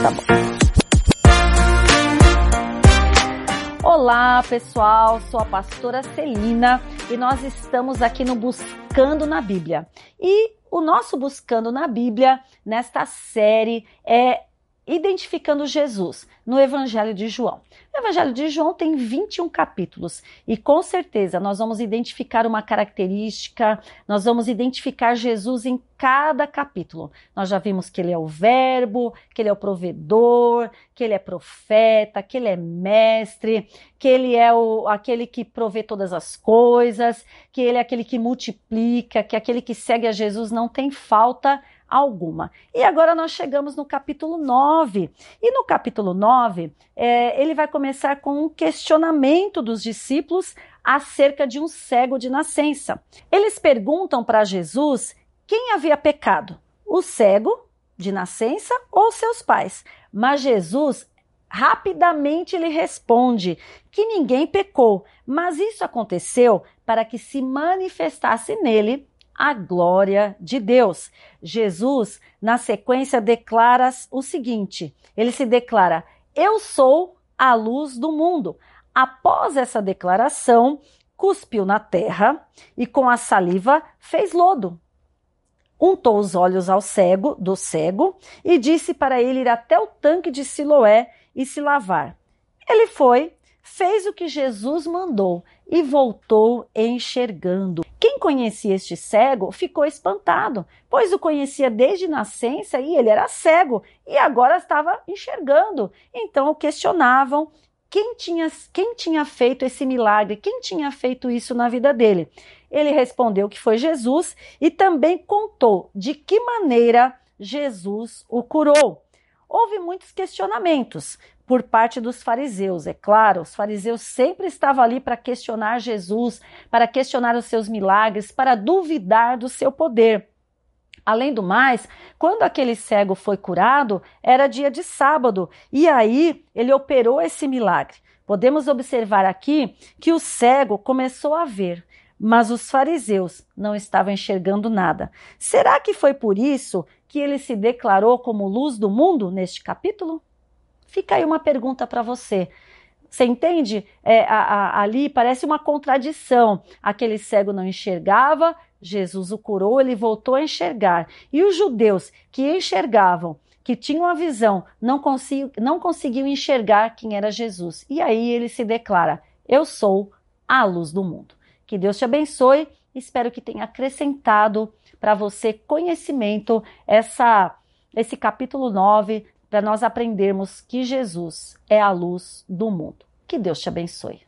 Tá bom. Olá, pessoal. Sou a pastora Celina e nós estamos aqui no Buscando na Bíblia. E o nosso Buscando na Bíblia, nesta série, é identificando Jesus no Evangelho de João. O Evangelho de João tem 21 capítulos e com certeza nós vamos identificar uma característica, nós vamos identificar Jesus em cada capítulo. Nós já vimos que ele é o Verbo, que ele é o provedor, que ele é profeta, que ele é mestre, que ele é o, aquele que provê todas as coisas, que ele é aquele que multiplica, que aquele que segue a Jesus não tem falta alguma. E agora nós chegamos no capítulo 9. E no capítulo 9, é, ele vai começar com um questionamento dos discípulos acerca de um cego de nascença. Eles perguntam para Jesus quem havia pecado, o cego de nascença ou seus pais. Mas Jesus rapidamente lhe responde que ninguém pecou, mas isso aconteceu para que se manifestasse nele a glória de Deus. Jesus, na sequência, declara o seguinte: ele se declara, Eu sou a luz do mundo. Após essa declaração, cuspiu na terra e com a saliva fez lodo. Untou os olhos ao cego, do cego, e disse para ele ir até o tanque de Siloé e se lavar. Ele foi, fez o que Jesus mandou e voltou enxergando. Quem conhecia este cego ficou espantado, pois o conhecia desde nascença e ele era cego e agora estava enxergando. Então questionavam quem tinha, quem tinha feito esse milagre, quem tinha feito isso na vida dele. Ele respondeu que foi Jesus e também contou de que maneira Jesus o curou. Houve muitos questionamentos, por parte dos fariseus. É claro, os fariseus sempre estavam ali para questionar Jesus, para questionar os seus milagres, para duvidar do seu poder. Além do mais, quando aquele cego foi curado, era dia de sábado, e aí ele operou esse milagre. Podemos observar aqui que o cego começou a ver, mas os fariseus não estavam enxergando nada. Será que foi por isso que ele se declarou como luz do mundo neste capítulo? Fica aí uma pergunta para você. Você entende? É, a, a, ali parece uma contradição. Aquele cego não enxergava, Jesus o curou, ele voltou a enxergar. E os judeus que enxergavam, que tinham a visão, não, consegu, não conseguiam enxergar quem era Jesus. E aí ele se declara: Eu sou a luz do mundo. Que Deus te abençoe. Espero que tenha acrescentado para você conhecimento essa, esse capítulo 9 para nós aprendermos que Jesus é a luz do mundo. Que Deus te abençoe.